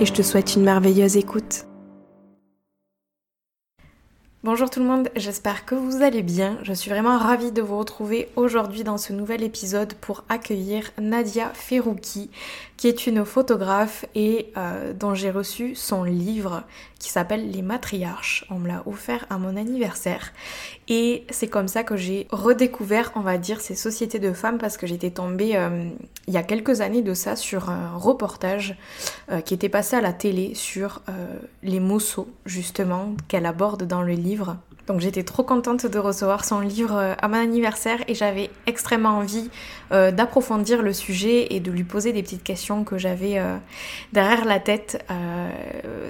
et je te souhaite une merveilleuse écoute. Bonjour tout le monde, j'espère que vous allez bien. Je suis vraiment ravie de vous retrouver aujourd'hui dans ce nouvel épisode pour accueillir Nadia Ferrouki, qui est une photographe et euh, dont j'ai reçu son livre qui s'appelle Les Matriarches. On me l'a offert à mon anniversaire. Et c'est comme ça que j'ai redécouvert, on va dire, ces sociétés de femmes parce que j'étais tombée euh, il y a quelques années de ça sur un reportage euh, qui était passé à la télé sur les Mossos, justement, qu'elle aborde dans le livre. Donc j'étais trop contente de recevoir son livre à mon anniversaire et j'avais extrêmement envie euh, d'approfondir le sujet et de lui poser des petites questions que j'avais euh, derrière la tête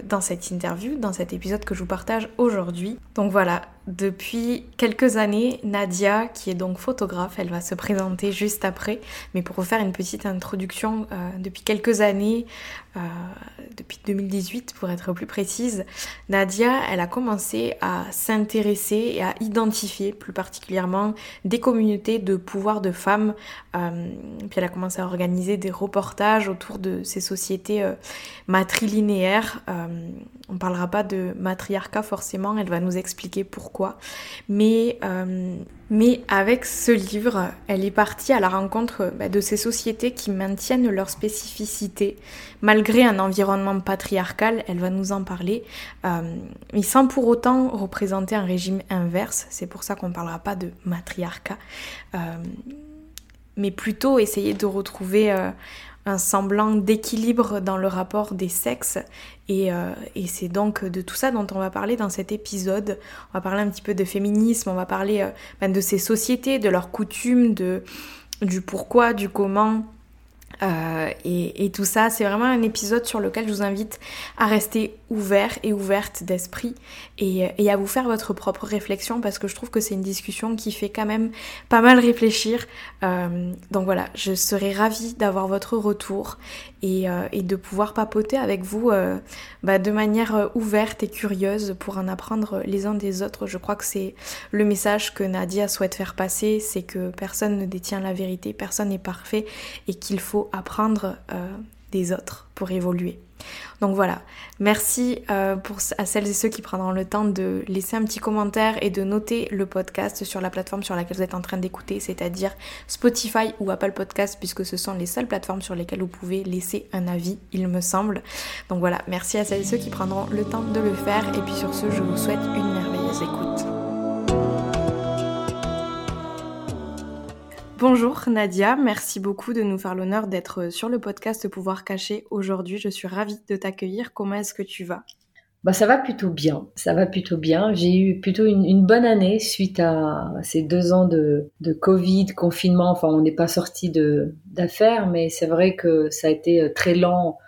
dans cette interview, dans cet épisode que je vous partage aujourd'hui. Donc voilà, depuis quelques années, Nadia, qui est donc photographe, elle va se présenter juste après, mais pour vous faire une petite introduction, depuis quelques années, depuis 2018 pour être plus précise, Nadia, elle a commencé à s'intéresser et à identifier plus particulièrement des communautés de pouvoir de femmes. Euh, puis elle a commencé à organiser des reportages autour de ces sociétés euh, matrilinéaires. Euh, on ne parlera pas de matriarcat forcément, elle va nous expliquer pourquoi. Mais, mais avec ce livre, elle est partie à la rencontre bah, de ces sociétés qui maintiennent leur spécificité malgré un environnement patriarcal, elle va nous en parler, mais sans pour autant représenter un régime inverse, c'est pour ça qu'on ne parlera pas de matriarcat, euh, mais plutôt essayer de retrouver euh, un semblant d'équilibre dans le rapport des sexes. Euh, et, c'est donc de tout ça dont on va parler dans cet épisode. On va parler un petit peu de féminisme, on va parler ben, de ces sociétés, de leurs coutumes, de, du pourquoi, du comment. Euh, et, tout ça, c'est vraiment un épisode sur lequel je vous invite à rester ouvert et ouverte d'esprit et, à vous faire votre propre réflexion parce que je trouve que c'est une discussion qui fait quand même pas mal réfléchir. Euh, donc voilà, je serais ravie d'avoir votre retour et, euh, et, de pouvoir papoter avec vous bah, de manière ouverte et curieuse pour en apprendre les uns des autres. Je crois que c'est le message que Nadia souhaite faire passer, c'est que personne ne détient la vérité, personne n'est parfait et qu'il faut apprendre euh, des autres pour évoluer. Donc voilà, merci euh, à celles et ceux qui prendront le temps de laisser un petit commentaire et de noter le podcast sur la plateforme sur laquelle vous êtes en train d'écouter, c'est-à-dire Spotify ou Apple Podcast, puisque ce sont les seules plateformes sur lesquelles vous pouvez laisser un avis, il me semble. Donc voilà, merci à celles et ceux qui prendront le temps de le faire, et puis sur ce, je vous souhaite une merveilleuse écoute. Bonjour Nadia, merci beaucoup de nous faire l'honneur d'être sur le podcast Pouvoir Caché aujourd'hui. Je suis ravie de t'accueillir. Comment est-ce que tu vas? Bah, ça va plutôt bien, ça va plutôt bien. J'ai eu plutôt une, bonne année suite à ces deux ans de, Covid, confinement. Enfin, on n'est pas sorti d'affaires, mais c'est vrai que ça a été euh, très lent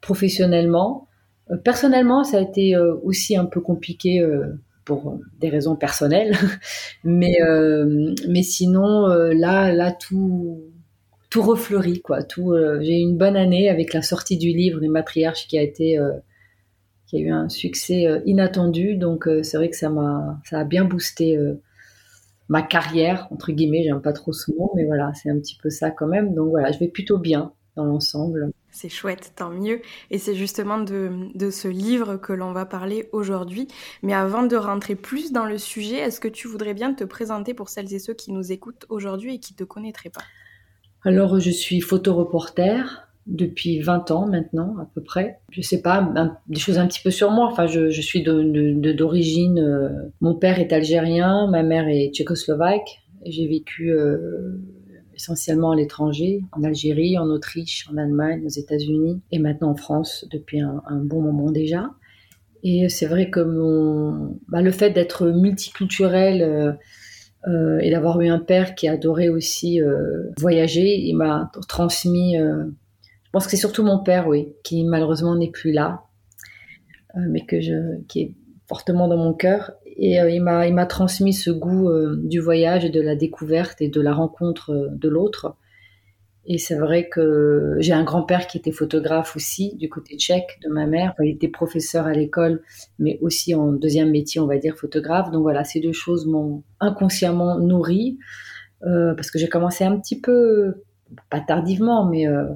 professionnellement. Euh, personnellement, ça a été euh, aussi un peu compliqué pour des raisons personnelles. mais, euh, mais sinon, euh, là, là, tout, tout refleurit, quoi. Tout, euh, j'ai eu une bonne année avec la sortie du livre Les Matriarches qui a été, qui a eu un succès inattendu. Donc, c'est vrai que ça m'a, ça a bien boosté ma carrière, entre guillemets. J'aime pas trop ce mot, mais voilà, c'est un petit peu ça quand même. Donc voilà, je vais plutôt bien dans l'ensemble. C'est chouette, tant mieux. Et c'est justement de, ce livre que l'on va parler aujourd'hui. Mais avant de rentrer plus dans le sujet, est-ce que tu voudrais bien te présenter pour celles et ceux qui nous écoutent aujourd'hui et qui ne te connaîtraient pas? Alors, je suis photoreporter depuis 20 ans maintenant, à peu près. Je sais pas, des choses un petit peu sur moi. Enfin, je, suis d'origine. Euh, mon père est algérien, ma mère est tchécoslovaque. J'ai vécu. Euh, essentiellement à l'étranger, en Algérie, en Autriche, en Allemagne, aux États-Unis et maintenant en France depuis un, bon moment déjà. Et c'est vrai que mon, bah, le fait d'être multiculturel euh, euh, et d'avoir eu un père qui adorait aussi euh, voyager, il m'a transmis. je pense que c'est surtout mon père, oui, qui malheureusement n'est plus là. mais que je, qui est fortement dans mon cœur. Et il m'a, il m'a transmis ce goût du voyage et de la découverte et de la rencontre de l'autre. Et c'est vrai que j'ai un grand-père qui était photographe aussi, du côté tchèque de ma mère. il était professeur à l'école, mais aussi en deuxième métier, on va dire photographe. Donc voilà, ces deux choses m'ont inconsciemment nourri, euh, parce que j'ai commencé un petit peu, pas tardivement, mais euh,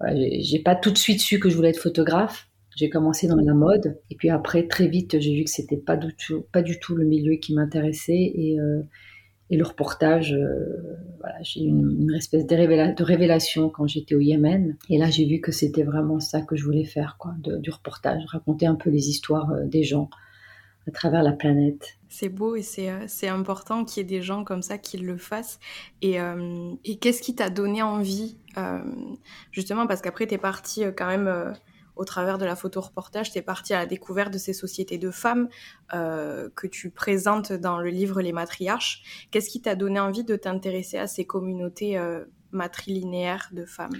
voilà, j'ai pas tout de suite su que je voulais être photographe. J'ai commencé dans la mode, et puis après, très vite, j'ai vu que c'était pas du tout, pas du tout le milieu qui m'intéressait, et euh, et le reportage, euh, voilà, j'ai eu une, espèce de, révélation quand j'étais au Yémen. Et là, j'ai vu que c'était vraiment ça que je voulais faire, quoi, du reportage, raconter un peu les histoires euh, des gens à travers la planète. C'est beau et c'est, important qu'il y ait des gens comme ça qui le fassent. Et, et qu'est-ce qui t'a donné envie, justement, parce qu'après, tu es partie quand même au travers de la photo reportage, tu es parti à la découverte de ces sociétés de femmes euh, que tu présentes dans le livre Les matriarches. Qu'est-ce qui t'a donné envie de t'intéresser à ces communautés euh, matrilinéaires de femmes?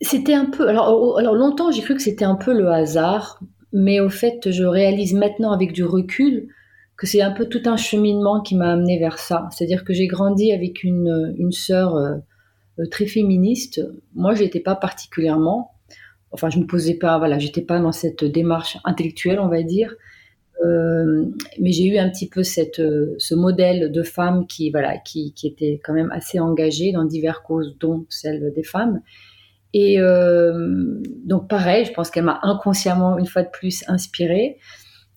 C'était un peu. Alors, longtemps, j'ai cru que c'était un peu le hasard, mais au fait, je réalise maintenant avec du recul que c'est un peu tout un cheminement qui m'a amené vers ça. C'est-à-dire que j'ai grandi avec une, une sœur euh, très féministe. Moi, je n'étais pas particulièrement enfin, je me posais pas, voilà, j'étais pas dans cette démarche intellectuelle, on va dire. Euh, mais j'ai eu un petit peu cette, euh, ce modèle de femme qui, voilà, qui, qui, était quand même assez engagée dans diverses causes, dont celle des femmes. Et euh, donc, pareil, je pense qu'elle m'a inconsciemment, une fois de plus, inspirée.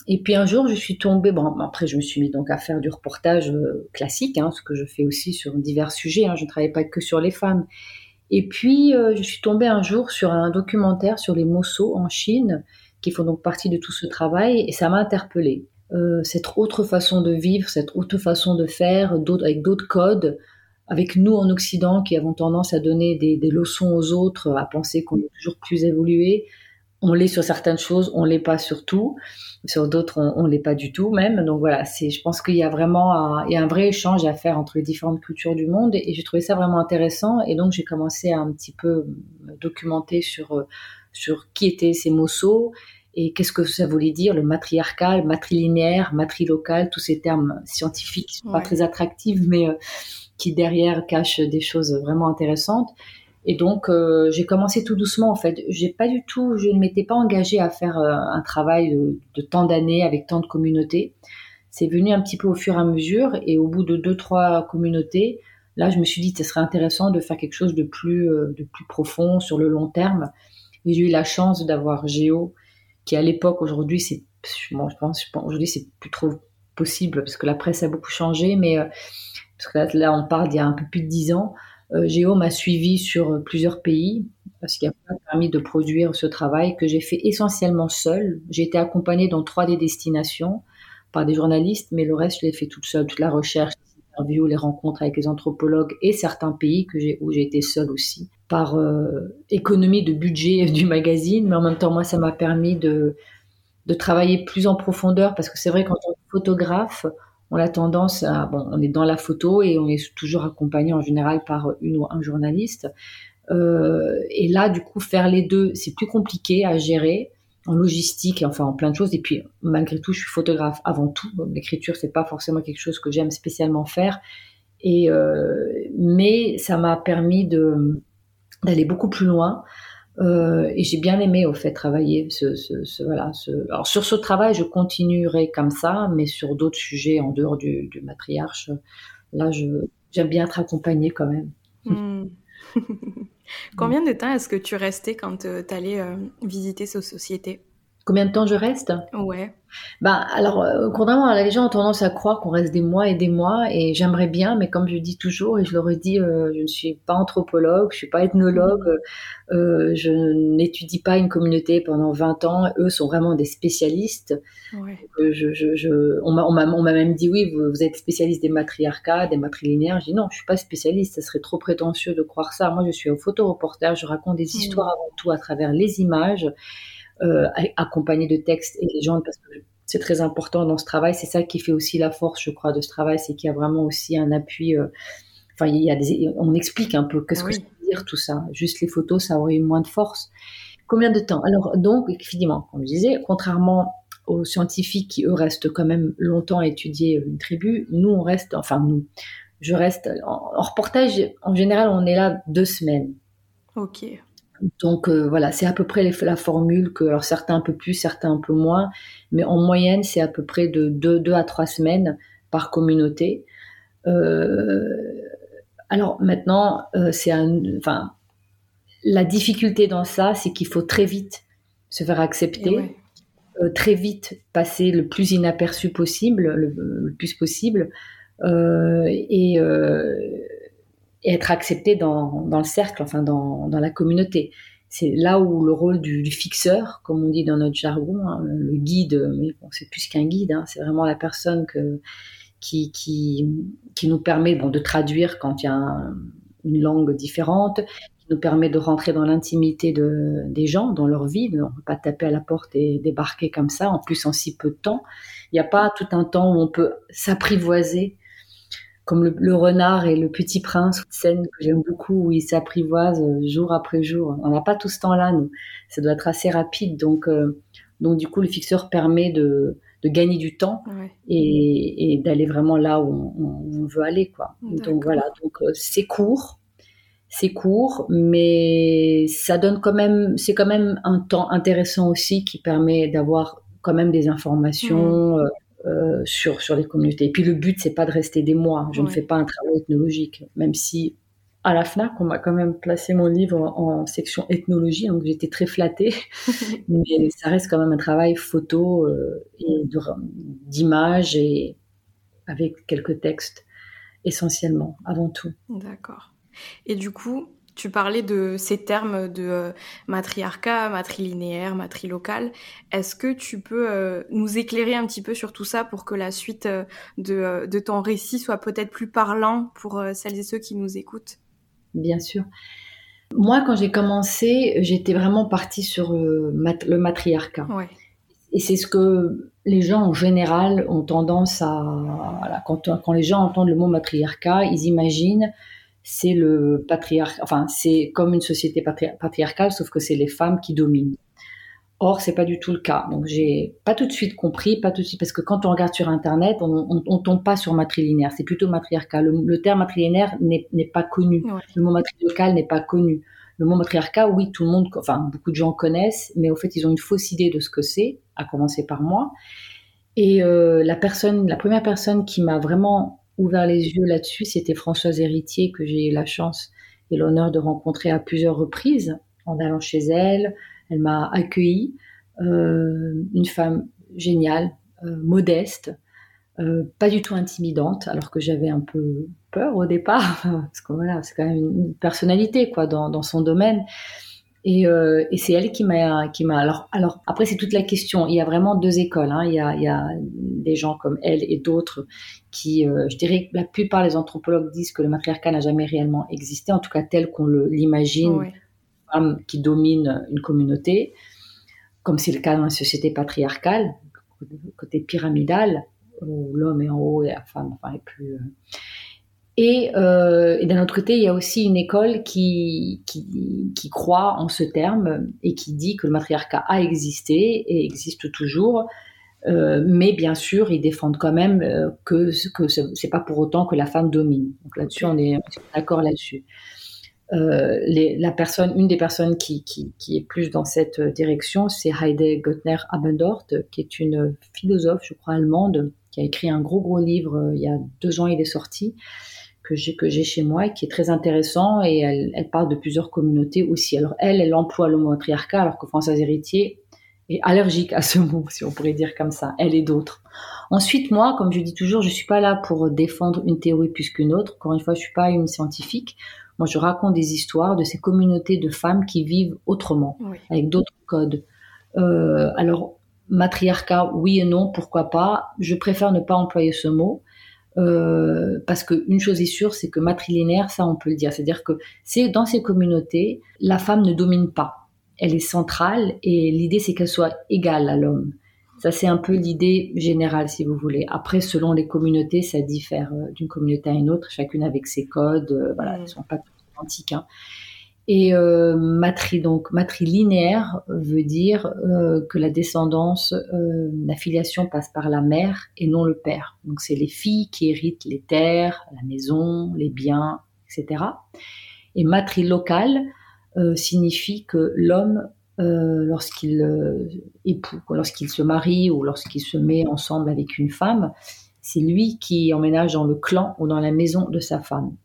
Et puis un jour, je suis tombée. Bon, après, je me suis mis donc à faire du reportage classique, hein, ce que je fais aussi sur divers sujets. Hein, je ne travaille pas que sur les femmes. Et puis, euh, je suis tombée un jour sur un documentaire sur les Mosso en Chine, qui font donc partie de tout ce travail, et ça m'a interpellée. Euh, cette autre façon de vivre, cette autre façon de faire, avec d'autres codes, avec nous en Occident qui avons tendance à donner des, des leçons aux autres, à penser qu'on est toujours plus évolué, on l'est sur certaines choses, on l'est pas sur tout. Sur d'autres, on, l'est pas du tout même. Donc voilà, c'est, je pense qu'il y a vraiment un, il y a un vrai échange à faire entre les différentes cultures du monde et, j'ai trouvé ça vraiment intéressant. Et donc j'ai commencé à un petit peu me documenter sur sur qui étaient ces mosso et qu'est-ce que ça voulait dire le matriarcal, matrilinéaire, matrilocal, tous ces termes scientifiques sont pas très attractifs, mais euh, qui derrière cachent des choses vraiment intéressantes. Et donc, euh, j'ai commencé tout doucement, en fait. J'ai pas du tout, je ne m'étais pas engagée à faire euh, un travail de, tant d'années avec tant de communautés. C'est venu un petit peu au fur et à mesure. Et au bout de deux, trois communautés, là, je me suis dit, ce serait intéressant de faire quelque chose de plus, euh, de plus profond sur le long terme. Et j'ai eu la chance d'avoir Géo, qui à l'époque, aujourd'hui, c'est, bon, je pense, aujourd'hui, c'est plus trop possible parce que la presse a beaucoup changé, mais parce que là, là, on parle d'il y a un peu plus de dix ans. Euh, Géo m'a suivi sur euh, plusieurs pays, parce qu'il a permis de produire ce travail que j'ai fait essentiellement seul. J'ai été accompagnée dans trois des destinations par des journalistes, mais le reste, je l'ai fait toute seule, toute la recherche, les interviews, les rencontres avec les anthropologues et certains pays que où j'ai été seule aussi, par euh, économie de budget du magazine, mais en même temps, moi, ça m'a permis de, travailler plus en profondeur, parce que c'est vrai, quand on est photographe, on a tendance à, bon, on est dans la photo et on est toujours accompagné en général par une ou un journaliste. Euh, et là, du coup, faire les deux, c'est plus compliqué à gérer en logistique et enfin en plein de choses. Et puis, malgré tout, je suis photographe avant tout. L'écriture, c'est pas forcément quelque chose que j'aime spécialement faire. Et euh, mais ça m'a permis de d'aller beaucoup plus loin euh, et j'ai bien aimé au fait travailler ce, voilà. Alors sur ce travail, je continuerai comme ça, mais sur d'autres sujets en dehors du, du matriarche, là, je j'aime bien être accompagnée quand même. Hmm. Combien de temps est-ce que tu restais quand euh, tu allais euh, visiter ces sociétés? Combien de temps je reste? Ouais. Bah, alors, euh, contrairement les gens ont tendance à croire qu'on reste des mois et des mois, et j'aimerais bien, mais comme je dis toujours, et je le redis, euh, je ne suis pas anthropologue, je suis pas ethnologue, mmh. euh, je n'étudie pas une communauté pendant 20 ans, eux sont vraiment des spécialistes. Ouais. Euh, je, je, je, on m'a même dit, oui, vous, vous, êtes spécialiste des matriarcats, des matrilinéaires. Je dis non, je suis pas spécialiste, ça serait trop prétentieux de croire ça. Moi, je suis un photoreporter, je raconte des mmh. histoires avant tout à travers les images euh, accompagné de textes et légendes parce que c'est très important dans ce travail. C'est ça qui fait aussi la force, je crois, de ce travail, c'est qu'il y a vraiment aussi un appui. Euh, enfin, il y a des, on explique un peu qu'est-ce que ça veut dire tout ça. Juste les photos, ça aurait eu moins de force. Combien de temps? Alors, donc, effectivement, comme je disais, contrairement aux scientifiques qui, eux, restent quand même longtemps à étudier une tribu, nous, on reste, enfin, nous, je reste, en, reportage, en général, on est là deux semaines. Ok. Donc euh, voilà, c'est à peu près la formule que, alors certains un peu plus, certains un peu moins, mais en moyenne, c'est à peu près de deux, deux à trois semaines par communauté. Euh, alors maintenant, euh, c'est un, enfin, la difficulté dans ça, c'est qu'il faut très vite se faire accepter, euh, très vite passer le plus inaperçu possible, le, plus possible, euh, et, être accepté dans, le cercle, enfin dans, la communauté. C'est là où le rôle du, fixeur, comme on dit dans notre jargon, hein, le guide, mais bon, c'est plus qu'un guide, hein, c'est vraiment la personne que qui, qui, qui nous permet bon, de traduire quand il y a une langue différente, qui nous permet de rentrer dans l'intimité de, des gens, dans leur vie. On ne peut pas taper à la porte et débarquer comme ça, en plus en si peu de temps. Il n'y a pas tout un temps où on peut s'apprivoiser, comme le, renard et le petit prince, scène que j'aime beaucoup, où ils s'apprivoisent jour après jour. On n'a pas tout ce temps-là, nous. Ça doit être assez rapide. Donc, euh, donc du coup, le fixeur permet de, de gagner du temps et, d'aller vraiment là où on, veut aller quoi. Donc voilà, donc euh, c'est court, c'est court, mais ça donne quand même, c'est quand même un temps intéressant aussi qui permet d'avoir quand même des informations. Euh, euh, sur, sur les communautés. Et puis le but, c'est pas de rester des mois. Je ne fais pas un travail ethnologique, même si à la FNAC, on m'a quand même placé mon livre en, section ethnologie, donc j'étais très flattée. Mais ça reste quand même un travail photo euh, et d'images et avec quelques textes essentiellement, avant tout. D'accord. Et du coup, tu parlais de ces termes de euh, matriarcat, matrilinéaire, matrilocal. Est-ce que tu peux euh, nous éclairer un petit peu sur tout ça pour que la suite de, de ton récit soit peut-être plus parlant pour celles et ceux qui nous écoutent? Bien sûr. Moi, quand j'ai commencé, j'étais vraiment partie sur euh, le matriarcat. Et c'est ce que les gens en général ont tendance à, quand, quand, les gens entendent le mot matriarcat, ils imaginent c'est le patriarcat, enfin c'est comme une société patriarcale, sauf que c'est les femmes qui dominent. Or, c'est pas du tout le cas. Donc, j'ai pas tout de suite compris, pas tout de suite, parce que quand on regarde sur Internet, on, on, tombe pas sur matrilinéaire. C'est plutôt matriarcat. Le, terme matrilinéaire n'est pas connu. Le mot matrilocal n'est pas connu. Le mot matriarcat, oui, tout le monde, enfin, beaucoup de gens connaissent, mais au fait, ils ont une fausse idée de ce que c'est, à commencer par moi. Et euh, la personne, la première personne qui m'a vraiment ouvert les yeux là-dessus, c'était Françoise Héritier, que j'ai eu la chance et l'honneur de rencontrer à plusieurs reprises en allant chez elle, elle m'a accueilli, euh, une femme géniale, euh, modeste, euh, pas du tout intimidante, alors que j'avais un peu peur au départ, parce que voilà, c'est quand même une personnalité quoi dans, son domaine. Et, c'est elle qui m'a qui m'a alors alors après c'est toute la question. Il y a vraiment deux écoles. Hein. Il, y a, il, y a, des gens comme elle et d'autres qui, je dirais que la plupart des anthropologues disent que le matriarcat n'a jamais réellement existé, en tout cas tel qu'on l'imagine qui domine une communauté, comme c'est le cas dans la société patriarcale, côté pyramidal, où l'homme est en haut et la femme enfin, est plus. Euh. Et, euh, et d'un autre côté, il y a aussi une école qui, qui, qui, croit en ce terme et qui dit que le matriarcat a existé et existe toujours. Euh, mais bien sûr, ils défendent quand même euh, que, que c'est pas pour autant que la femme domine. Donc là-dessus, on est d'accord là-dessus. La une des personnes qui, est plus dans cette direction, c'est Heide Göttner Abendort, qui est une philosophe, je crois, allemande, qui a écrit un gros gros livre il y a deux ans, il est sorti, que j'ai que j'ai chez moi et qui est très intéressant et elle, parle de plusieurs communautés aussi. Alors elle, elle emploie le mot matriarcat, alors que Françoise Héritier est allergique à ce mot, si on pourrait dire comme ça, elle et d'autres. Ensuite, moi, comme je dis toujours, je suis pas là pour défendre une théorie plus qu'une autre. Encore une fois, je suis pas une scientifique. Moi, je raconte des histoires de ces communautés de femmes qui vivent autrement, avec d'autres codes. Euh, alors, matriarcat, oui et non, pourquoi pas. Je préfère ne pas employer ce mot. Euh, parce qu'une chose est sûre, c'est que matrilinéaire, ça on peut le dire. C'est-à-dire que c'est dans ces communautés, la femme ne domine pas. Elle est centrale et l'idée c'est qu'elle soit égale à l'homme. Ça c'est un peu l'idée générale si vous voulez. Après, selon les communautés, ça diffère euh, d'une communauté à une autre, chacune avec ses codes. voilà, mm. elles sont pas Hein. Et euh, matri, donc matrilinéaire veut dire euh, que la descendance, euh, la filiation passe par la mère et non le père. Donc c'est les filles qui héritent les terres, la maison, les biens, etc. Et matrilocal euh, signifie que l'homme, lorsqu'il époux, lorsqu'il se marie ou lorsqu'il se met ensemble avec une femme, c'est lui qui emménage dans le clan ou dans la maison de sa femme.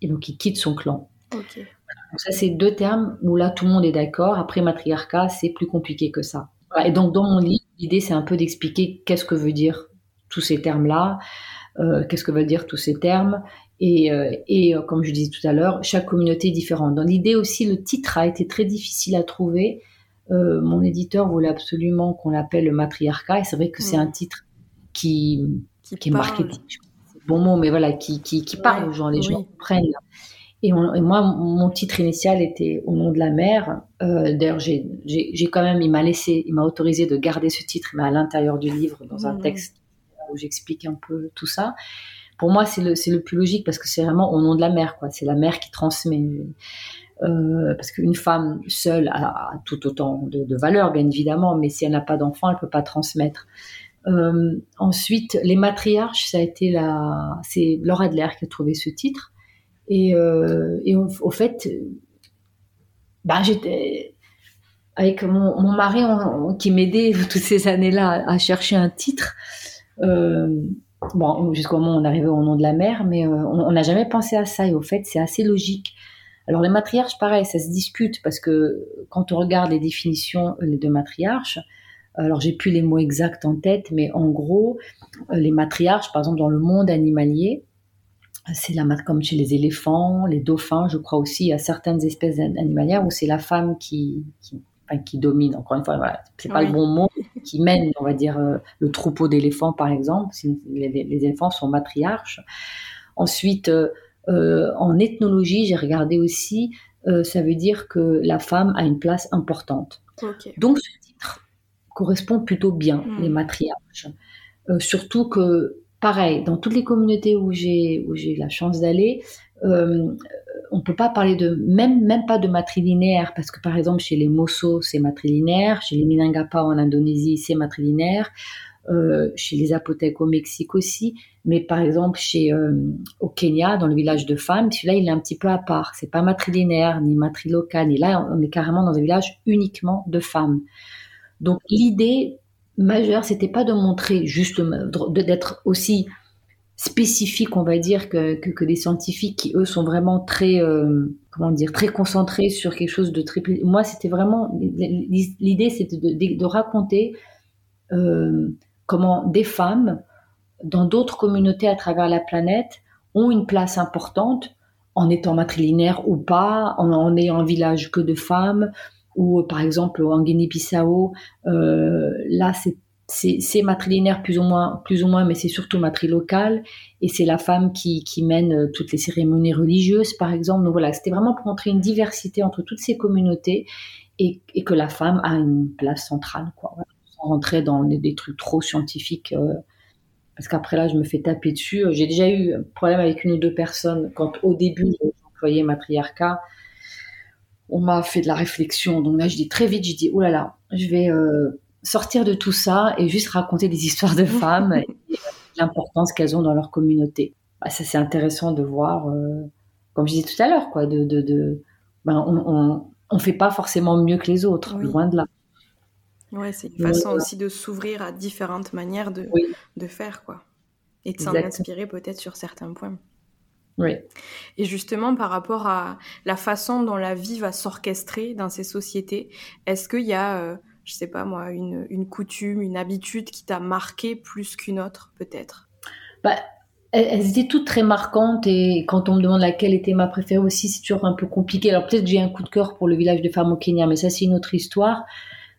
Et donc il quitte son clan. Donc ça, c'est deux termes où là, tout le monde est d'accord. Après, matriarcat, c'est plus compliqué que ça. Et donc, dans mon livre, l'idée, c'est un peu d'expliquer qu'est-ce que veut dire tous ces termes-là, euh, qu'est-ce que veulent dire tous ces termes. Et, euh, et euh, comme je disais tout à l'heure, chaque communauté est différente. Dans l'idée aussi, le titre a été très difficile à trouver. Mon éditeur voulait absolument qu'on l'appelle le matriarcat. Et c'est vrai que c'est un titre qui, Qui, qui est marketing. C'est bon mot, mais voilà, qui, qui, qui parle Ouais, aux gens. Les gens comprennent. Et, on- et moi, mon titre initial était Au nom de la mer. Euh, D'ailleurs, j'ai quand même, il m'a laissé, il m'a autorisé de garder ce titre, mais à l'intérieur du livre, dans un Mhm. texte où j'explique un peu tout ça. Pour moi, c'est le, plus logique parce que c'est vraiment au nom de la mer, quoi. C'est la mère qui transmet. Euh, parce qu'une femme seule a, a tout autant de, de valeur, bien évidemment, mais si elle n'a pas d'enfant, elle peut pas transmettre. Euh, ensuite, les matriarches, ça a été la, c'est Laura Adler qui a trouvé ce titre. Et, euh, au, fait, bah, j'étais avec mon, mari qui m'aidait toutes ces années-là à, chercher un titre. Euh, bon, jusqu'au moment où on arrivait au nom de la mer, mais euh, on n'a jamais pensé à ça. Et au fait, c'est assez logique. Alors les matriarches, pareil, ça se discute parce que quand on regarde les définitions de matriarches, alors j'ai plus les mots exacts en tête, mais en gros, les matriarches, par exemple dans le monde animalier, c'est la comme chez les éléphants, les dauphins, je crois aussi, il y a certaines espèces an- animalières où c'est la femme qui, qui, enfin, qui domine. Encore une fois, voilà, c'est pas le bon mot, qui mène, on va dire, euh, le troupeau d'éléphants, par exemple. Les, les éléphants sont matriarches. Ensuite, euh, euh, en ethnologie, j'ai regardé aussi, euh, ça veut dire que la femme a une place importante. Donc ce titre correspond plutôt bien, Mm. les matriarches. Euh, surtout que, pareil, dans toutes les communautés où j'ai où j'ai la chance d'aller, euh, on peut pas parler de même même pas de matrilinéaire parce que par exemple chez les Mosso c'est matrilinéaire, chez les Minangapa en Indonésie c'est matrilinéaire, euh, chez les Apothèques au Mexique aussi, mais par exemple chez euh, au Kenya dans le village de femmes, celui-là il est un petit peu à part, c'est pas matrilinéaire ni matrilocal, ni là on est carrément dans un village uniquement de femmes. Donc l'idée majeure, c'était pas de montrer juste de- d'être aussi spécifique, on va dire, que, que, que scientifiques qui eux sont vraiment très euh, comment dire très concentrés sur quelque chose de très. Moi, c'était vraiment l'idée, c'était de, de, raconter euh, comment des femmes dans d'autres communautés à travers la planète ont une place importante en étant matrilinéaires ou pas, en, en ayant un village que de femmes, ou par exemple en Guinée-Bissau, euh, là c'est c'est matrilinéaire plus ou moins, plus ou moins, mais c'est surtout matrilocal et c'est la femme qui, mène toutes les cérémonies religieuses, par exemple. Donc voilà, c'était vraiment pour montrer une diversité entre toutes ces communautés et, que la femme a une place centrale, quoi. Voilà, sans rentrer dans des, trucs trop scientifiques. Euh, parce qu'après là, je me fais taper dessus. J'ai déjà eu un problème avec une ou deux personnes quand au début j'employais matriarcat. On m'a fait de la réflexion. Donc là, je dis très vite, je dis, oh là là, je vais euh, sortir de tout ça et juste raconter des histoires de femmes et l'importance qu'elles ont dans leur communauté. Bah, ça, c'est intéressant de voir, euh, comme je disais tout à l'heure, quoi, de, de, de ben, on, on, on, fait pas forcément mieux que les autres, oui. loin de là. Ouais, c'est une façon aussi de s'ouvrir à différentes manières de, oui. de faire, quoi. Et de s'en inspirer peut-être sur certains points. Oui. Et justement, par rapport à la façon dont la vie va s'orchestrer dans ces sociétés, est-ce qu'il y a, euh, je sais pas moi, une, une coutume, une habitude qui t'a marqué plus qu'une autre, peut-être? Bah, elles étaient toutes très marquantes et quand on me demande laquelle était ma préférée aussi, c'est toujours un peu compliqué. Alors peut-être que j'ai un coup de cœur pour le village de femmes au Kenya, mais ça c'est une autre histoire.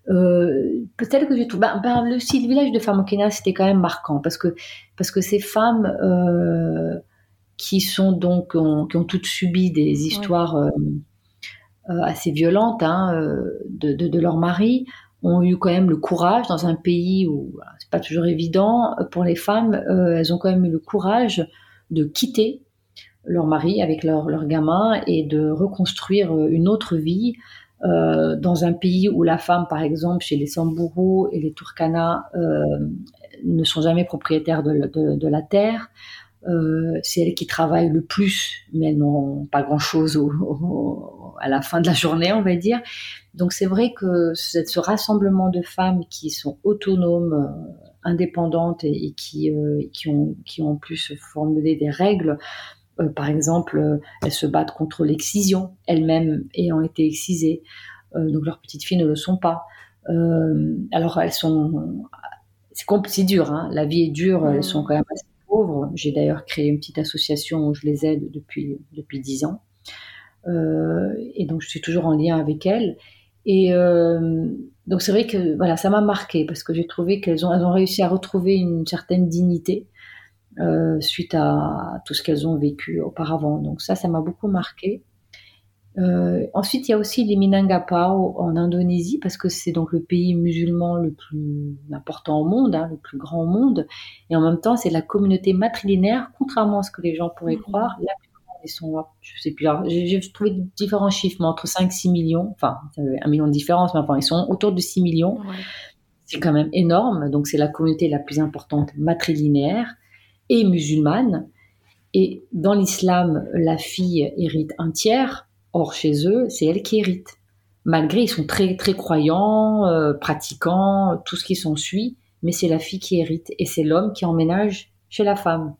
Euh, peut-être que j'ai tout. Ben, ben, le, si, le village de femmes au Kenya, c'était quand même marquant parce que parce que ces femmes euh, qui sont donc ont, qui ont toutes subi des histoires ouais. euh, assez violentes hein, de, de, de, leur mari ont eu quand même le courage dans un pays où c'est pas toujours évident pour les femmes. elles ont quand même eu le courage de quitter leur mari avec leurs leur gamins et de reconstruire une autre vie euh, dans un pays où la femme, par exemple, chez les Samburu et les Turkana, euh, ne sont jamais propriétaires de, de, de la terre. Euh, c'est elles qui travaillent le plus, mais elles n'ont pas grand-chose au, à la fin de la journée, on va dire. Donc c'est vrai que ce rassemblement de femmes qui sont autonomes, euh, indépendantes et, et qui, euh, qui, ont, qui ont en plus formulé des règles, euh, par exemple, elles se battent contre l'excision, elles-mêmes ayant été excisées. Euh, donc leurs petites filles ne le sont pas. alors elles sont... C'est dur, hein. la vie est dure, elles sont quand même assez J'ai d'ailleurs créé une petite association où je les aide depuis depuis dix ans. et donc je suis toujours en lien avec elles. Et donc c'est vrai que voilà, ça m'a marqué parce que j'ai trouvé qu'elles ont, elles ont réussi à retrouver une certaine dignité euh, suite à tout ce qu'elles ont vécu auparavant. Donc ça, ça m'a beaucoup marqué. Euh, ensuite, il y a aussi les Minangkabau en Indonésie, parce que c'est donc le pays musulman le plus important au monde, hein, le plus grand au monde, et en même temps, c'est la communauté matrilinéaire, contrairement à ce que les gens pourraient mmh. croire. La plus grande, ils sont, je sais plus, j'ai trouvé différents chiffres, mais entre 5-6 millions, enfin, un million de différence, mais enfin, ils sont autour de 6 millions. C'est quand même énorme, donc c'est la communauté la plus importante matrilinéaire et musulmane. Et dans l'islam, la fille hérite un tiers. Or, chez eux, c'est elle qui hérite. Malgré, ils sont très, très croyants, euh, pratiquants, tout ce qui s'ensuit, mais c'est la fille qui hérite et c'est l'homme qui emménage chez la femme.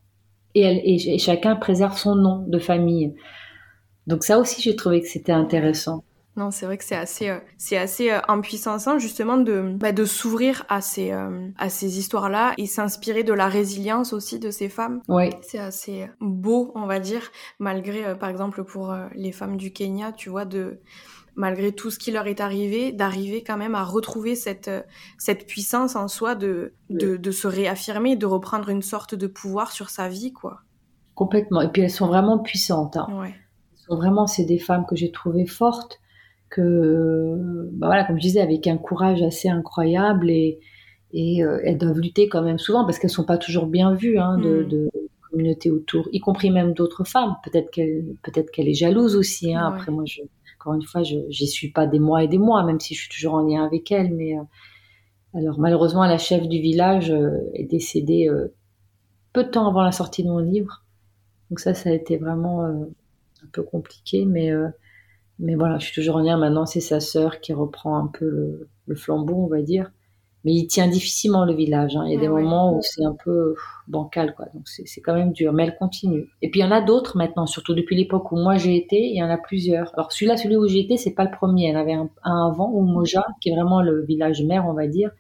Et, elle, et chacun préserve son nom de famille. Donc ça aussi, j'ai trouvé que c'était intéressant. Non, c'est vrai que c'est assez, euh, c'est assez euh, justement de, bah, de s'ouvrir à ces, euh, à ces histoires-là et s'inspirer de la résilience aussi de ces femmes. Oui. C'est assez beau, on va dire, malgré, par exemple, pour les femmes du Kenya, tu vois, de malgré tout ce qui leur est arrivé, d'arriver quand même à retrouver cette, cette puissance en soi de, de, de se réaffirmer, de reprendre une sorte de pouvoir sur sa vie, quoi. Complètement. Et puis elles sont vraiment puissantes. Hein. Ouais. Elles sont vraiment, c'est des femmes que j'ai trouvées fortes que, bah voilà, comme je disais, avec un courage assez incroyable et, et euh, elles doivent lutter quand même souvent parce qu'elles sont pas toujours bien vues hein, de, mm. de communauté autour, y compris même d'autres femmes. Peut-être qu'elle, peut-être qu'elle est jalouse aussi. Hein. Ouais. Après, moi, je, encore une fois, je j'y suis pas des mois et des mois, même si je suis toujours en lien avec elle. Mais euh, alors, malheureusement, la chef du village euh, est décédée peu de temps avant la sortie de mon livre. Donc ça, ça a été vraiment un peu compliqué, mais mais voilà, je suis toujours en lien. Maintenant, c'est sa sœur qui reprend un peu le, le, flambeau, on va dire. Mais il tient difficilement le village. Hein. Il y a ah des ouais. moments où c'est un peu bancal, quoi. Donc c'est quand même dur, mais elle continue. Et puis il y en a d'autres maintenant, surtout depuis l'époque où moi j'ai été, il y en a plusieurs. Alors celui-là, celui où j'ai été, c'est pas le premier. Il y en avait un, un avant, Moja, qui est vraiment le village mère, on va dire.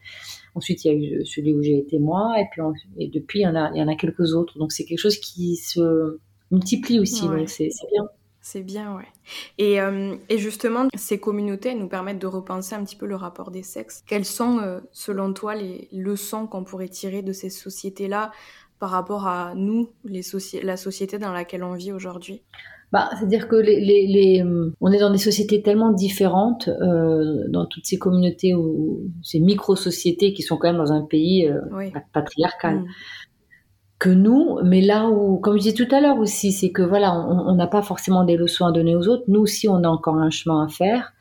Ensuite, il y a eu celui où j'ai été moi, et puis et depuis, il y en a, il y en a quelques autres. Donc c'est quelque chose qui se multiplie aussi. Ouais. Donc c'est bien. C'est bien, ouais. Et, euh, et, justement, ces communautés nous permettent de repenser un petit peu le rapport des sexes. Quelles sont, euh, selon toi, les leçons qu'on pourrait tirer de ces sociétés-là par rapport à nous, les soci la société dans laquelle on vit aujourd'hui? Bah, C'est-à-dire que les, les, les, on est dans des sociétés tellement différentes, euh, dans toutes ces communautés, ou ces micro-sociétés qui sont quand même dans un pays euh, oui. patriarcal. Mmh que nous, mais là où, comme je disais tout à l'heure aussi, c'est que voilà, on n'a pas forcément des leçons à donner aux autres. Nous aussi, on a encore un chemin à faire.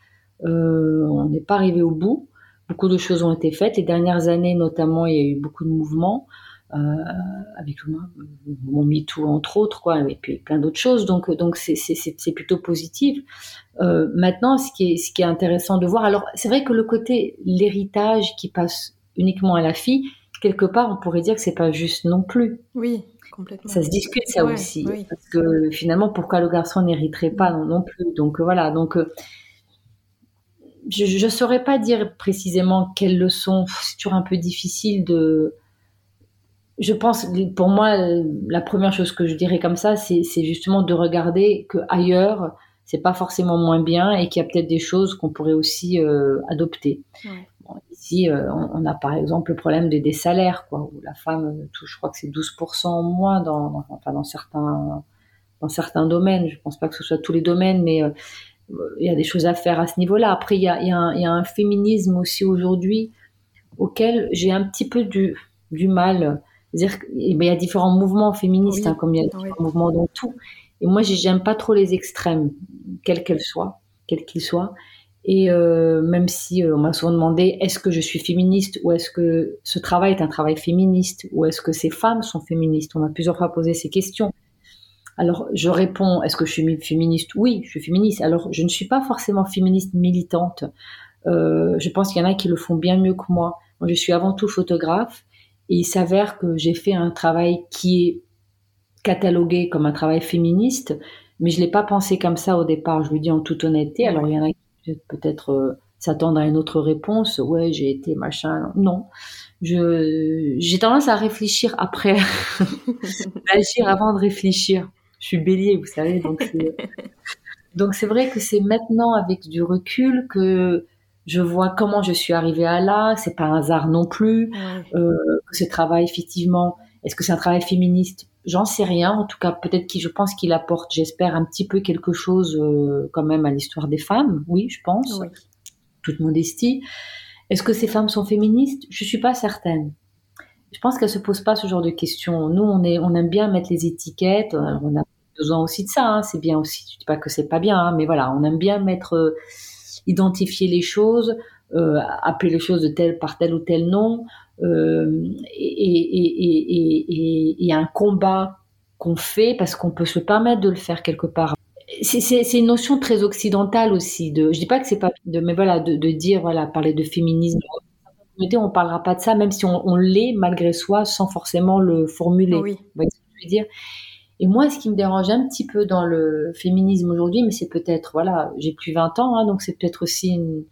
Euh, on n'est pas arrivé au bout. Beaucoup de choses ont été faites. Les dernières années, notamment, il y a eu beaucoup de mouvements euh, avec mon MeToo entre autres, quoi, et puis plein d'autres choses. Donc, donc c'est plutôt positif. Euh, maintenant, ce qui est ce qui est intéressant de voir, alors c'est vrai que le côté l'héritage qui passe uniquement à la fille quelque part, on pourrait dire que c'est pas juste non plus. Oui, complètement. Ça se discute ça ouais, aussi, oui. parce que finalement, pourquoi le garçon n'hériterait pas non, non, plus? Donc voilà, donc euh, je ne saurais pas dire précisément quelles leçons. C'est toujours un peu difficile de. Je pense, pour moi, la première chose que je dirais comme ça, c'est justement de regarder que ailleurs, c'est pas forcément moins bien et qu'il y a peut-être des choses qu'on pourrait aussi euh, adopter. Ouais. Ici, euh, on, a par exemple le problème des, des, salaires, quoi, où la femme touche, je crois que c'est 12% en moins dans, dans, enfin, dans, certains, dans certains domaines. Je pense pas que ce soit tous les domaines, mais euh, il y a des choses à faire à ce niveau-là. Après, il y a, y, a un, y a un féminisme aussi aujourd'hui auquel j'ai un petit peu du, du mal. C'est-à-dire qu'il y a différents mouvements féministes, oui, hein, comme il y a différents oui. mouvements dans tout. Et moi, j'aime pas trop les extrêmes, quels qu'elles soient, quels qu'ils soient. Et euh, même si euh, on m'a souvent demandé est-ce que je suis féministe ou est-ce que ce travail est un travail féministe ou est-ce que ces femmes sont féministes, on m'a plusieurs fois posé ces questions. Alors je réponds est-ce que je suis féministe? Oui, je suis féministe. Alors je ne suis pas forcément féministe militante. Euh, je pense qu'il y en a qui le font bien mieux que moi. Moi, je suis avant tout photographe et il s'avère que j'ai fait un travail qui est catalogué comme un travail féministe, mais je l'ai pas pensé comme ça au départ. Je vous dis en toute honnêteté. Alors il y en a qui peut-être euh, s'attendent à une autre réponse. Ouais, j'ai été machin. Non, je j'ai tendance à réfléchir après, agir avant de réfléchir. Je suis bélier, vous savez, donc donc c'est vrai que c'est maintenant avec du recul que je vois comment je suis arrivée à là. C'est pas un hasard non plus. Euh, ce travail effectivement, est-ce que c'est un travail féministe? J'en sais rien. En tout cas, peut-être qu'il, je pense qu'il apporte, j'espère, un petit peu quelque chose euh, quand même à l'histoire des femmes. Oui, je pense. Toute modestie. Est-ce que ces femmes sont féministes? Je suis pas certaine. Je pense qu'elles se posent pas ce genre de questions. Nous, on est, on aime bien mettre les étiquettes. on a besoin aussi de ça. Hein. C'est bien aussi. Je dis pas que c'est pas bien, hein, mais voilà, on aime bien mettre, euh, identifier les choses, euh, appeler les choses de tel par tel ou tel nom. Euh, et il y a un combat qu'on fait parce qu'on peut se permettre de le faire quelque part. C'est une notion très occidentale aussi. De, je dis pas que c'est pas de, mais voilà, de, de, dire voilà, parler de féminisme. On parlera pas de ça, même si on, on l'est malgré soi, sans forcément le formuler. Oui. Vous voyez ce que je veux dire? Et moi, ce qui me dérange un petit peu dans le féminisme aujourd'hui, mais c'est peut-être, voilà, j'ai plus 20 ans, hein, donc c'est peut-être aussi une,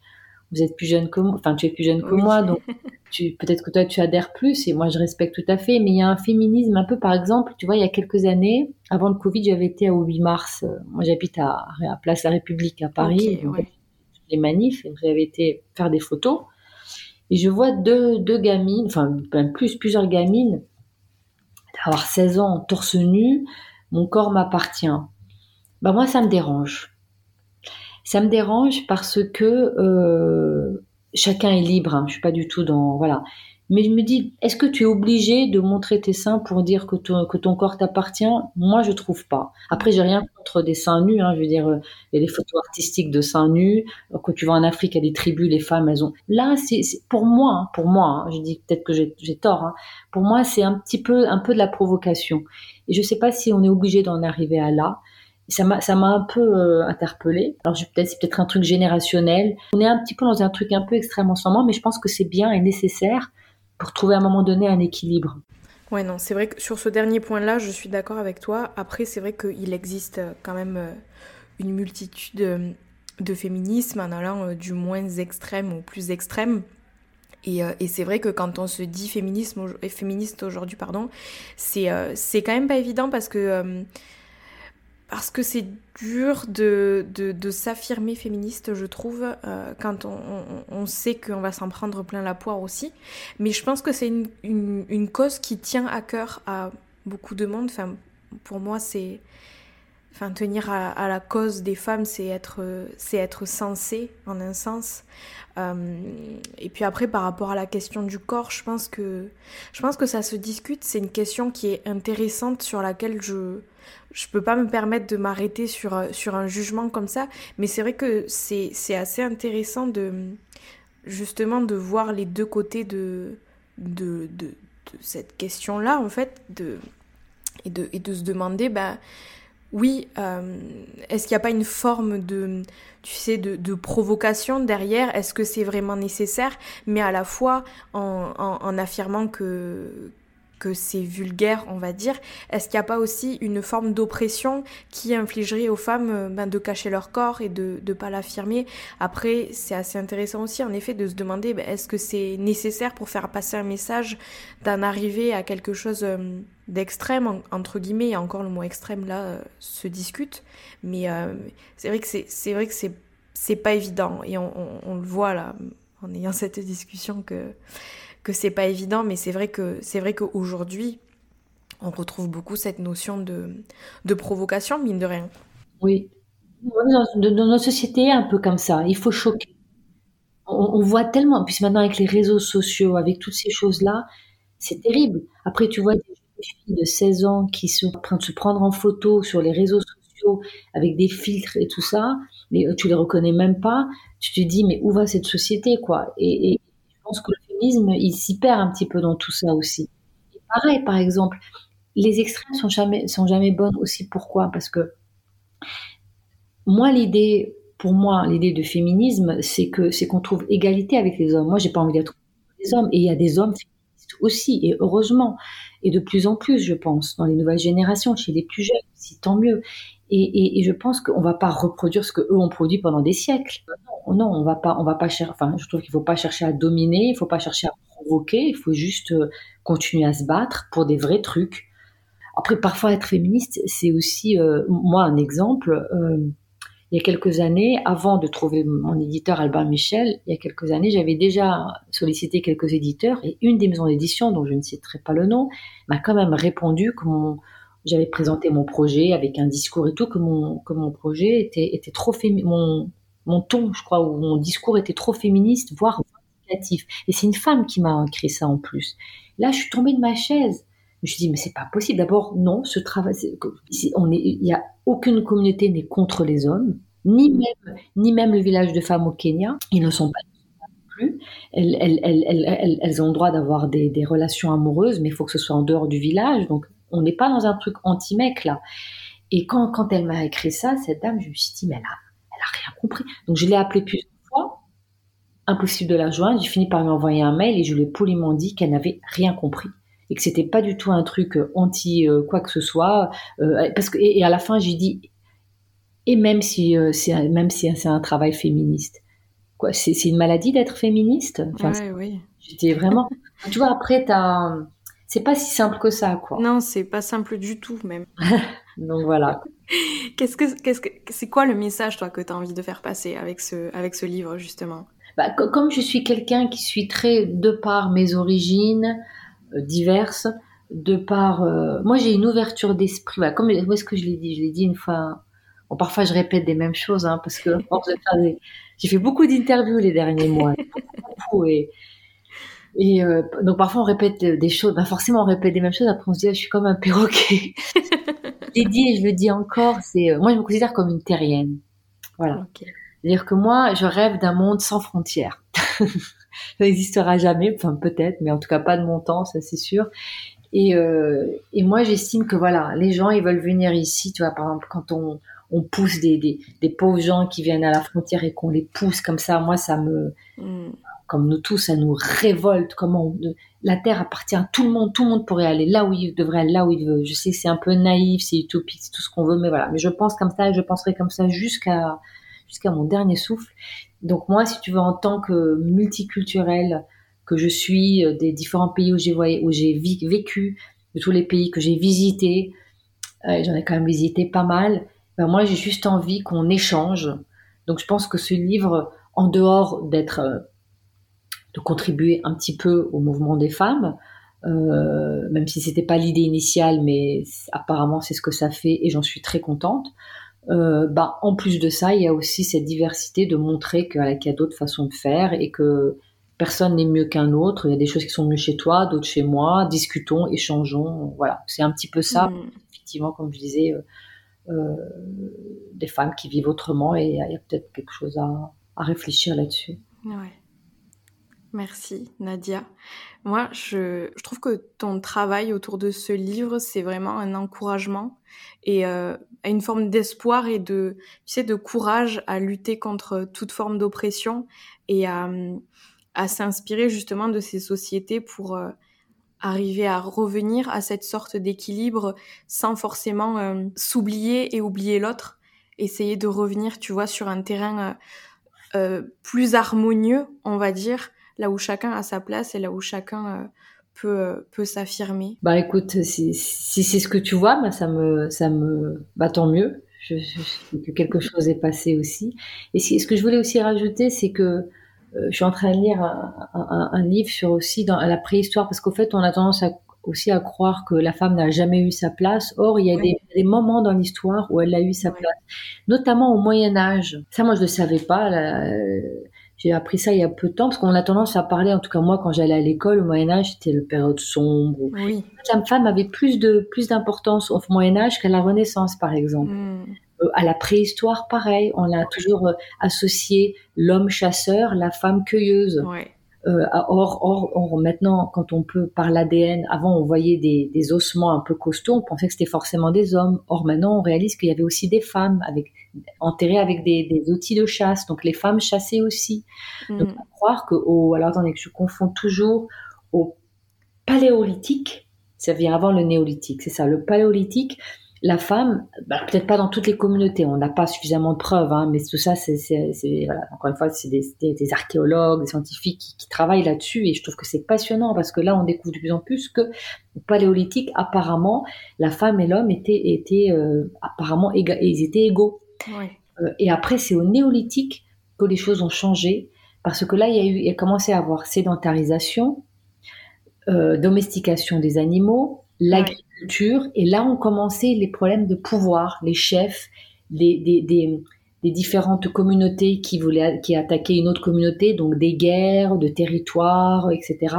vous êtes plus jeune que moi, enfin tu es plus jeune que moi, donc peut-être que toi tu adhères plus et moi je respecte tout à fait, mais il y a un féminisme un peu par exemple, tu vois, il y a quelques années, avant le Covid, j'avais été au 8 mars, euh, moi j'habite à, à, Place La République à Paris, les manifs, et j'avais été faire des photos et je vois deux, deux gamines, enfin plus plusieurs gamines, d'avoir 16 ans, torse nu, mon corps m'appartient. Bah moi ça me dérange ça me dérange parce que euh, chacun est libre. Hein, je suis pas du tout dans voilà. Mais je me dis, est-ce que tu es obligé de montrer tes seins pour dire que ton, que ton corps t'appartient? Moi, je trouve pas. Après, j'ai rien contre des seins nus. Hein, je veux dire, euh, il y a des photos artistiques de seins nus. Quand tu vas en Afrique, il y a des tribus, les femmes, elles ont. Là, c'est pour moi, hein, pour moi. Hein, je dis peut-être que j'ai tort. Pour moi, c'est un petit peu, un peu de la provocation. Et je sais pas si on est obligé d'en arriver à là ça m'a, ça m'a un peu euh, interpellée. Alors peut-être c'est peut-être un truc générationnel. On est un petit peu dans un truc un peu extrême en ce moment, mais je pense que c'est bien et nécessaire pour trouver à un moment donné un équilibre. Ouais, non, c'est vrai que sur ce dernier point-là, je suis d'accord avec toi. Après, c'est vrai qu'il existe euh, quand même euh, une multitude de féminisme en allant du moins extrême au plus extrême. Et, et c'est vrai que quand on se dit féminisme, féministe aujourd'hui, pardon, c'est, c'est quand même pas évident parce que parce que c'est dur de, s'affirmer féministe, je trouve, euh, quand on, on, sait qu'on va s'en prendre plein la poire aussi. Mais je pense que c'est une, cause qui tient à cœur à beaucoup de monde. Pour moi, c'est... Enfin, tenir à, la cause des femmes, c'est être, c'est être sensé, en un sens. Euh, et puis après, par rapport à la question du corps, je pense que, je pense que ça se discute. C'est une question qui est intéressante sur laquelle je je peux pas me permettre de m'arrêter sur, sur un jugement comme ça, mais c'est vrai que c'est, assez intéressant de justement de voir les deux côtés de, de, de, cette question-là, en fait, de, et, de, et de se demander, bah, oui, euh, est-ce qu'il n'y a pas une forme de, tu sais, de, provocation derrière? Est-ce que c'est vraiment nécessaire? Mais à la fois en, affirmant que, que c'est vulgaire, on va dire, est-ce qu'il n'y a pas aussi une forme d'oppression qui infligerait aux femmes euh, ben, de cacher leur corps et de ne pas l'affirmer? Après, c'est assez intéressant aussi, en effet, de se demander ben, est-ce que c'est nécessaire pour faire passer un message d'en arriver à quelque chose euh, d'extrême, entre guillemets, et encore le mot extrême là euh, se discute, mais c'est vrai que c'est vrai pas évident, et on le voit là, en ayant cette discussion que que c'est pas évident, mais c'est vrai qu'aujourd'hui, on retrouve beaucoup cette notion de, de provocation, mine de rien. Oui. Dans, notre société, un peu comme ça. Il faut choquer. On, voit tellement, puis maintenant avec les réseaux sociaux, avec toutes ces choses-là, c'est terrible. Après, tu vois filles de 16 ans qui sont en train de se prendre en photo sur les réseaux sociaux avec des filtres et tout ça, mais tu les reconnais même pas. Tu te dis mais où va cette société quoi? Et, je pense que le féminisme il s'y perd un petit peu dans tout ça aussi. Pareil par exemple, les extrêmes sont jamais sont jamais bonnes aussi. Pourquoi? Parce que moi l'idée pour moi, l'idée de féminisme, c'est que c'est qu'on trouve égalité avec les hommes. Moi, j'ai pas envie d'être des hommes, et il y a des hommes féministes aussi, et heureusement, et de plus en plus, je pense, dans les nouvelles générations, chez les plus jeunes, si tant mieux. Et, je pense qu'on va pas reproduire ce que eux ont produit pendant des siècles. Non, on va pas, on va pas chercher. Enfin, je trouve qu'il faut pas chercher à dominer, il faut pas chercher à provoquer, il faut juste euh, continuer à se battre pour des vrais trucs. Après, parfois être féministe, c'est aussi, euh, moi, un exemple. Euh, il y a quelques années, avant de trouver mon éditeur Albin Michel, il y a quelques années, j'avais déjà sollicité quelques éditeurs et une des maisons d'édition, dont je ne citerai pas le nom, m'a quand même répondu que j'avais présenté mon projet avec un discours et tout, que mon, que mon projet était, était trop féministe, mon, mon ton, je crois, ou mon discours était trop féministe, voire négatif. Et c'est une femme qui m'a écrit ça en plus. Là, je suis tombée de ma chaise. Je me suis dit, mais c'est pas possible. D'abord, non, ce travail, on est, il y a aucune communauté n'est contre les hommes, ni même, ni même le village de femmes au Kenya. Ils ne sont pas plus. Elles, elles, elles, elles ont le droit d'avoir des, des, relations amoureuses, mais il faut que ce soit en dehors du village. Donc, on n'est pas dans un truc anti-mec, là. Et quand, quand elle m'a écrit ça, cette dame, je me suis dit, mais elle a, elle a rien compris. Donc, je l'ai appelée plusieurs fois. Impossible de la joindre. J'ai fini par lui envoyer un mail et je lui ai poliment dit qu'elle n'avait rien compris et que c'était pas du tout un truc euh, anti euh, quoi que ce soit. Euh, parce que et, à la fin j'ai dit et même si c'est même si c'est un travail féministe, quoi, c'est une maladie d'être féministe? Enfin, oui. J'étais vraiment. tu vois après t'as c'est pas si simple que ça, quoi. Non, c'est pas simple du tout, même. Donc voilà. qu'est-ce que, qu'est-ce que, c'est quoi le message, toi, que tu as envie de faire passer avec ce, avec ce livre, justement? Bah, Comme je suis quelqu'un qui suis très, de par mes origines, diverses, de par... Euh, moi, j'ai une ouverture d'esprit. Bah, comme où est-ce que je l'ai dit? Je l'ai dit une fois... Bon, parfois, je répète des mêmes choses, hein, parce que j'ai fait beaucoup d'interviews les derniers mois. beaucoup, et, et euh, donc, parfois, on répète des choses. Bah, forcément, on répète des mêmes choses. Après, on se dit, ah, je suis comme un perroquet. je l'ai dit et je le dis encore. C'est Moi, je me considère comme une terrienne. Voilà. C'est-à-dire que moi, je rêve d'un monde sans frontières. ça n'existera jamais, enfin peut-être, mais en tout cas pas de mon temps, ça c'est sûr. Et, euh, et moi j'estime que voilà, les gens ils veulent venir ici, tu vois, par exemple quand on, on pousse des, des, des pauvres gens qui viennent à la frontière et qu'on les pousse comme ça, moi ça me, mm. comme nous tous, ça nous révolte. Comment la terre appartient à tout le monde, tout le monde pourrait aller là où il devrait aller, là où il veut. Je sais que c'est un peu naïf, c'est utopique, c'est tout ce qu'on veut, mais voilà. Mais je pense comme ça et je penserai comme ça jusqu'à jusqu'à mon dernier souffle. Donc moi, si tu veux, en tant que multiculturelle que je suis, euh, des différents pays où j'ai où j'ai vécu, de tous les pays que j'ai visités, euh, j'en ai quand même visité pas mal. Ben moi, j'ai juste envie qu'on échange. Donc je pense que ce livre, en dehors d'être, euh, de contribuer un petit peu au mouvement des femmes, même si c'était pas l'idée initiale, mais apparemment c'est ce que ça fait et j'en suis très contente. Euh, bah, en plus de ça, il y a aussi cette diversité de montrer qu'il y a d'autres façons de faire et que personne n'est mieux qu'un autre. Il y a des choses qui sont mieux chez toi, d'autres chez moi. Discutons, échangeons. Voilà, c'est un petit peu ça. Mm. Effectivement, comme je disais, euh, euh, des femmes qui vivent autrement et il y a, peut-être quelque chose à, à réfléchir là-dessus. Ouais. Merci Nadia. Moi, je, je, trouve que ton travail autour de ce livre, c'est vraiment un encouragement et euh, une forme d'espoir et de, tu sais, de courage à lutter contre toute forme d'oppression et à, à s'inspirer justement de ces sociétés pour euh, arriver à revenir à cette sorte d'équilibre sans forcément euh, s'oublier et oublier l'autre. Essayer de revenir, tu vois, sur un terrain euh, plus harmonieux, on va dire, là où chacun a sa place et là où chacun euh, peut, euh, peut s'affirmer. Bah écoute, si, si c'est ce que tu vois, bah, ça me, ça me, bah tant mieux. Je, je, que quelque chose est passé aussi. Et ce que je voulais aussi rajouter, c'est que euh, je suis en train de lire un, un, un livre sur aussi dans la préhistoire, parce qu'au fait, on a tendance à, aussi à croire que la femme n'a jamais eu sa place. Or, il y a des, des, moments dans l'histoire où elle a eu sa place, notamment au Moyen Âge. Ça, moi, je ne le savais pas. J'ai appris ça il y a peu de temps parce qu'on a tendance à parler, en tout cas moi quand j'allais à l'école au Moyen Âge, c'était le période sombre. Oui. La femme avait plus de plus d'importance au Moyen Âge qu'à la Renaissance par exemple. Hmm. à la préhistoire, pareil, on a toujours associé l'homme chasseur, la femme cueilleuse. Ouais. Euh, or, or, or, maintenant, quand on peut par l'ADN, avant on voyait des, des, ossements un peu costauds, on pensait que c'était forcément des hommes. Or maintenant, on réalise qu'il y avait aussi des femmes avec enterrées avec des, des, outils de chasse. Donc les femmes chassaient aussi. Mm. Donc on croire que au, alors attendez que je confonds toujours au paléolithique, ça vient avant le néolithique, c'est ça. Le paléolithique, la femme, bah, peut-être pas dans toutes les communautés, on n'a pas suffisamment de preuves, hein, mais tout ça, c'est, voilà, encore une fois, c'est des, des, archéologues, des scientifiques qui, qui travaillent là-dessus, et je trouve que c'est passionnant parce que là, on découvre de plus en plus que au paléolithique, apparemment, la femme et l'homme étaient, étaient euh, apparemment ils étaient égaux. Euh, et après, c'est au néolithique que les choses ont changé parce que là, il y a eu, il a commencé à avoir sédentarisation, euh, domestication des animaux, l'agriculture et là ont commencé les problèmes de pouvoir, les chefs, des, des, différentes communautés qui voulaient qui attaquaient une autre communauté, donc des guerres, de territoires, etc.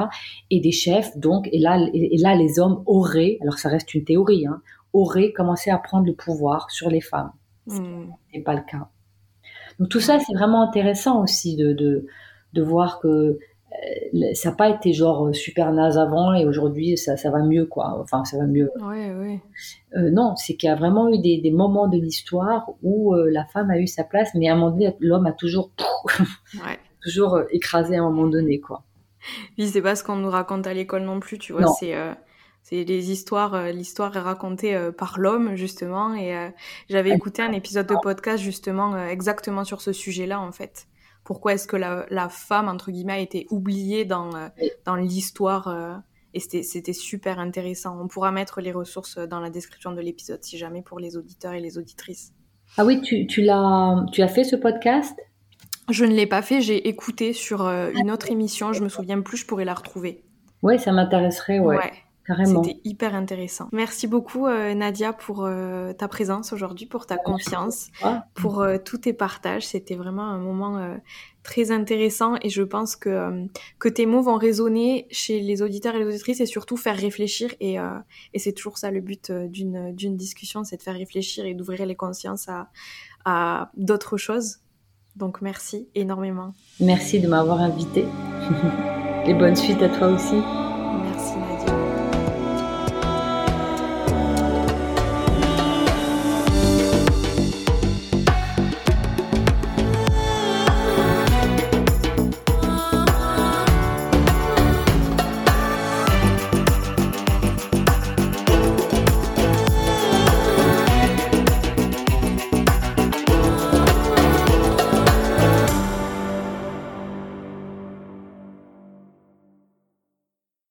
Et des chefs, donc, et là, et là les hommes auraient, alors ça reste une théorie, hein, auraient commencé à prendre le pouvoir sur les femmes. Ce hmm. n'est pas le cas. Donc tout ça, c'est vraiment intéressant aussi de, de, de voir que ça n'a pas été genre euh, super naze avant et aujourd'hui ça, ça va mieux quoi. Enfin ça va mieux. Ouais, ouais. Euh, non, c'est qu'il y a vraiment eu des, des moments de l'histoire où euh, la femme a eu sa place, mais à un moment donné l'homme a toujours ouais. toujours écrasé à un moment donné quoi. Oui, c'est pas ce qu'on nous raconte à l'école non plus, tu vois. C'est c'est les histoires, l'histoire est racontée par l'homme justement. Et j'avais écouté un épisode de podcast justement exactement sur ce sujet-là en fait pourquoi est-ce que la, femme, entre guillemets, a été oubliée dans, euh, dans l'histoire. Euh, et c'était super intéressant. On pourra mettre les ressources dans la description de l'épisode, si jamais, pour les auditeurs et les auditrices. Ah oui, tu, tu l'as tu as fait ce podcast? Je ne l'ai pas fait, j'ai écouté sur euh, une autre émission, je me souviens plus, je pourrais la retrouver. Oui, ça m'intéresserait, ouais. ouais. C'était hyper intéressant. Merci beaucoup euh, Nadia pour euh, ta présence aujourd'hui, pour ta confiance, pour euh, tous tes partages. C'était vraiment un moment très intéressant et je pense que, que tes mots vont résonner chez les auditeurs et les auditrices et surtout faire réfléchir. Et, et c'est toujours ça le but d'une, d'une discussion, c'est de faire réfléchir et d'ouvrir les consciences à, à d'autres choses. Donc merci énormément. Merci de m'avoir invité. et bonne suite à toi aussi.